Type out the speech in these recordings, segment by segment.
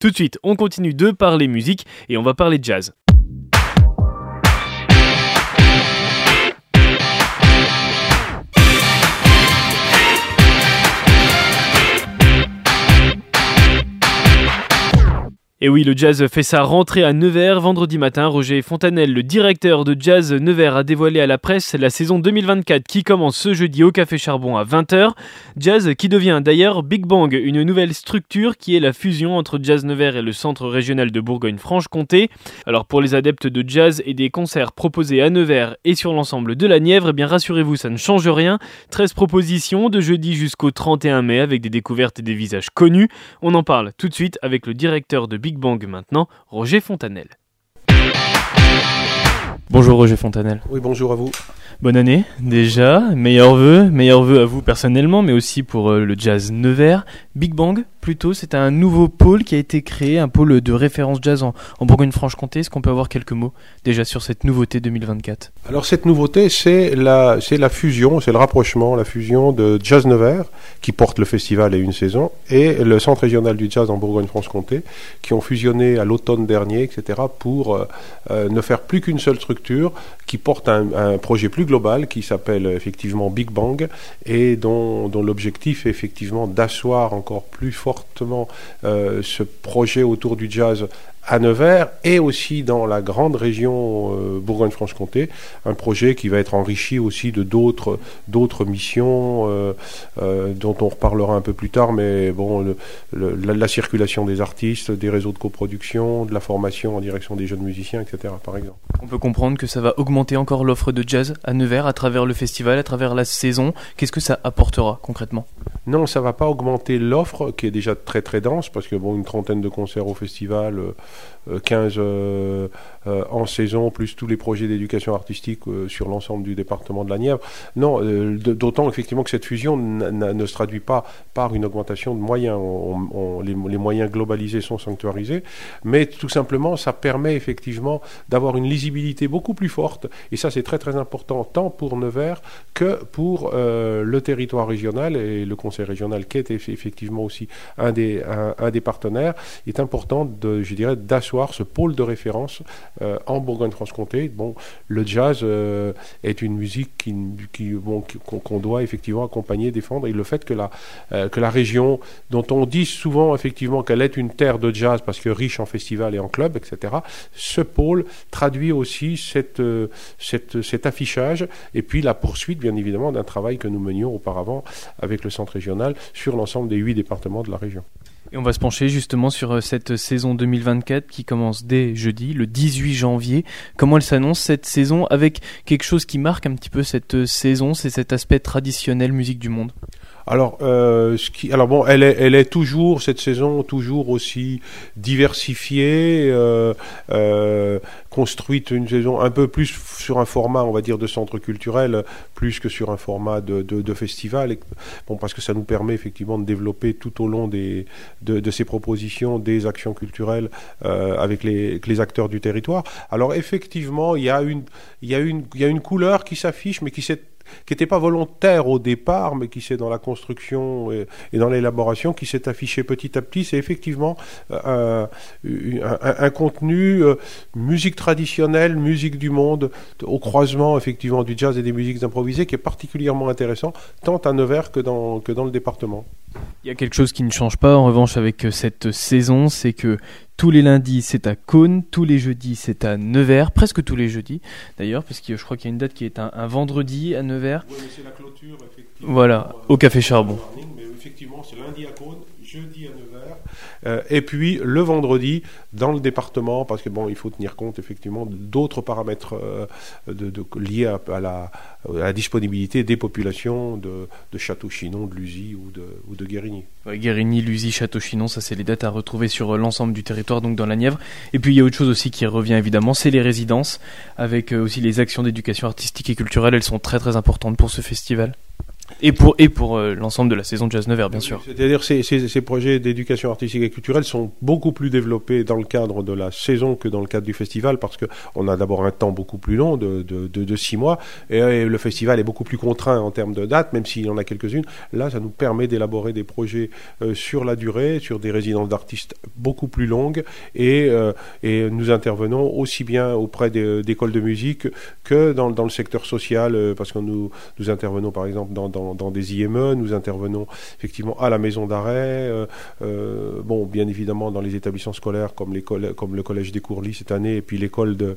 Tout de suite, on continue de parler musique et on va parler jazz. Et oui, le jazz fait sa rentrée à Nevers vendredi matin. Roger Fontanel, le directeur de jazz Nevers, a dévoilé à la presse la saison 2024 qui commence ce jeudi au Café Charbon à 20h. Jazz qui devient d'ailleurs Big Bang, une nouvelle structure qui est la fusion entre Jazz Nevers et le Centre régional de Bourgogne-Franche-Comté. Alors pour les adeptes de jazz et des concerts proposés à Nevers et sur l'ensemble de la Nièvre, eh bien rassurez-vous, ça ne change rien. 13 propositions de jeudi jusqu'au 31 mai avec des découvertes et des visages connus. On en parle tout de suite avec le directeur de Big Big Bang maintenant, Roger Fontanel. Bonjour Roger Fontanel. Oui, bonjour à vous. Bonne année déjà, meilleurs vœux, meilleurs vœux à vous personnellement, mais aussi pour euh, le jazz Nevers. Big Bang, plutôt, c'est un nouveau pôle qui a été créé, un pôle de référence jazz en, Bourgogne-Franche-Comté. Est-ce qu'on peut avoir quelques mots déjà sur cette nouveauté 2024 Alors cette nouveauté, c'est la, fusion, c'est le rapprochement, la fusion de Jazz Nevers, qui porte le festival et une saison, et le Centre régional du jazz en Bourgogne-Franche-Comté, qui ont fusionné à l'automne dernier, etc., pour euh, euh, ne faire plus qu'une seule structure, qui porte un, projet plus global qui s'appelle effectivement Big Bang et dont, l'objectif est effectivement d'asseoir encore plus euh, ce projet autour du jazz à Nevers et aussi dans la grande région euh, Bourgogne-Franche-Comté, un projet qui va être enrichi aussi de d'autres d'autres missions euh, euh, dont on reparlera un peu plus tard, mais bon, la, circulation des artistes, des réseaux de coproduction, de la formation en direction des jeunes musiciens, etc. Par exemple. On peut comprendre que ça va augmenter encore l'offre de jazz à Nevers à travers le festival, à travers la saison. Qu'est-ce que ça apportera concrètement? Non, ça va pas augmenter l'offre qui est déjà très très dense parce que bon, une trentaine de concerts au festival. 15 euh, euh, euh, en saison, plus tous les projets d'éducation artistique sur l'ensemble du département de la Nièvre. Non, d'autant effectivement que cette fusion ne se traduit pas par une augmentation de moyens. les, moyens globalisés sont sanctuarisés, mais tout simplement, ça permet effectivement d'avoir une lisibilité beaucoup plus forte, et ça c'est très très important, tant pour Nevers que pour le territoire régional et le conseil régional qui est effectivement aussi un des, un des partenaires. Est important, de, je dirais, d'assurer ce pôle de référence euh, en Bourgogne-Franche-Comté. Bon, le jazz euh, est une musique qui, qui bon, qu'on doit effectivement accompagner, défendre, et le fait que la, euh, que la région, dont on dit souvent effectivement qu'elle est une terre de jazz parce que riche en festivals et en clubs, etc., ce pôle traduit aussi cette, cette, cet affichage et puis la poursuite, bien évidemment, d'un travail que nous menions auparavant avec le centre régional sur l'ensemble des huit départements de la région. Et on va se pencher justement sur euh, cette saison 2024 qui commence dès jeudi, le 18 janvier. Comment elle s'annonce cette saison avec quelque chose qui marque un petit peu cette euh, saison, c'est cet aspect traditionnel musique du monde? Alors, euh, ce qui, alors bon, elle est, elle est toujours cette saison toujours aussi diversifiée, euh, euh, construite une saison un peu plus sur un format, on va dire, de centre culturel, plus que sur un format de, de, de festival. Bon, parce que ça nous permet effectivement de développer tout au long des, de, de ces propositions des actions culturelles euh, avec les, les acteurs du territoire. Alors effectivement, il y a une, il y a une, il y a une couleur qui s'affiche, mais qui s'est qui n'était pas volontaire au départ, mais qui s'est dans la construction et, dans l'élaboration, qui s'est affiché petit à petit. C'est effectivement euh, un, contenu euh, musique traditionnelle, musique du monde, au croisement effectivement du jazz et des musiques improvisées, qui est particulièrement intéressant, tant à Nevers que dans le département. Il y a quelque chose qui ne change pas en revanche avec euh, cette saison, c'est que tous les lundis c'est à Cône, tous les jeudis c'est à Nevers, presque tous les jeudis d'ailleurs, parce que je crois qu'il y a une date qui est un, vendredi à Nevers. Oui, c'est la clôture, effectivement. Voilà, au Café Charbon. Mais effectivement, c'est lundi à Cône, jeudi à Nevers, euh, et puis le vendredi dans le département, parce que bon, il faut tenir compte effectivement d'autres paramètres euh, de, liés à, la, disponibilité des populations de, Château-Chinon, de Lusy ou de, ou de Guérigny. Guérigny, Lusy, Château-Chinon, ça c'est les dates à retrouver sur euh, l'ensemble du territoire, donc dans la Nièvre. Et puis il y a autre chose aussi qui revient évidemment, c'est les résidences, avec aussi les actions d'éducation artistique et culturelle, elles sont très très importantes pour ce festival. Et pour, et pour euh, l'ensemble de la saison de Jazz Nevers, bien sûr. C'est-à-dire ces, ces, ces projets d'éducation artistique et culturelle sont beaucoup plus développés dans le cadre de la saison que dans le cadre du festival parce qu'on a d'abord un temps beaucoup plus long de, de, de, de six mois et, et, le festival est beaucoup plus contraint en termes de date, même s'il y en a quelques-unes. Là, ça nous permet d'élaborer des projets euh, sur la durée, sur des résidences d'artistes beaucoup plus longues et, euh, et nous intervenons aussi bien auprès d'écoles de musique que dans, dans le secteur social euh, parce que nous, nous intervenons par exemple dans, dans, dans, des IME, nous intervenons effectivement à la maison d'arrêt, euh, euh, bon bien évidemment dans les établissements scolaires comme, comme le collège des Courlis cette année et puis l'école de,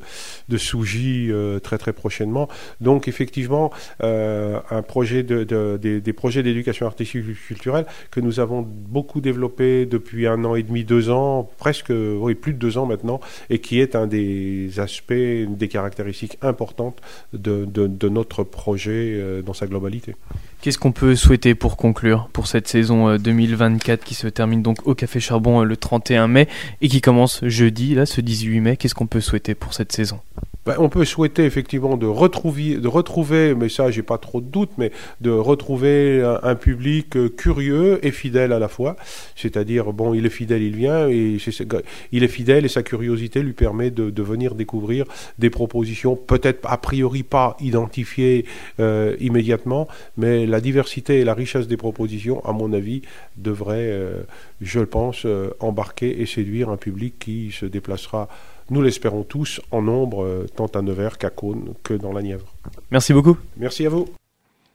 de Sougy euh, très très prochainement. Donc effectivement un projet de, de, des, projets d'éducation artistique culturelle que nous avons beaucoup développé depuis un an et demi, deux ans, presque oui plus de deux ans maintenant, et qui est un des aspects, des caractéristiques importantes de, notre projet dans sa globalité. Qu'est-ce qu'on peut souhaiter pour conclure pour cette saison 2024 qui se termine donc au Café Charbon le 31 mai et qui commence jeudi, là, ce 18 mai? Qu'est-ce qu'on peut souhaiter pour cette saison? Ben, on peut souhaiter effectivement de retrouver, de retrouver, mais ça j'ai pas trop de doute, mais de retrouver un, public curieux et fidèle à la fois. C'est-à-dire, bon, il est fidèle, il vient, et il est fidèle et sa curiosité lui permet de, venir découvrir des propositions, peut-être a priori pas identifiées euh, immédiatement, mais la diversité et la richesse des propositions, à mon avis, devraient, euh, je pense, euh, embarquer et séduire un public qui se déplacera nous l'espérons tous, en nombre, euh, tant à Nevers qu'à Cône que dans la Nièvre. Merci beaucoup. Merci à vous.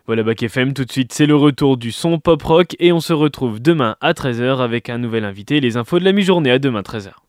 Voilà Bac FM, tout de suite c'est le retour du son pop rock et on se retrouve demain à 13h avec un nouvel invité, les infos de la mi-journée à demain 13h.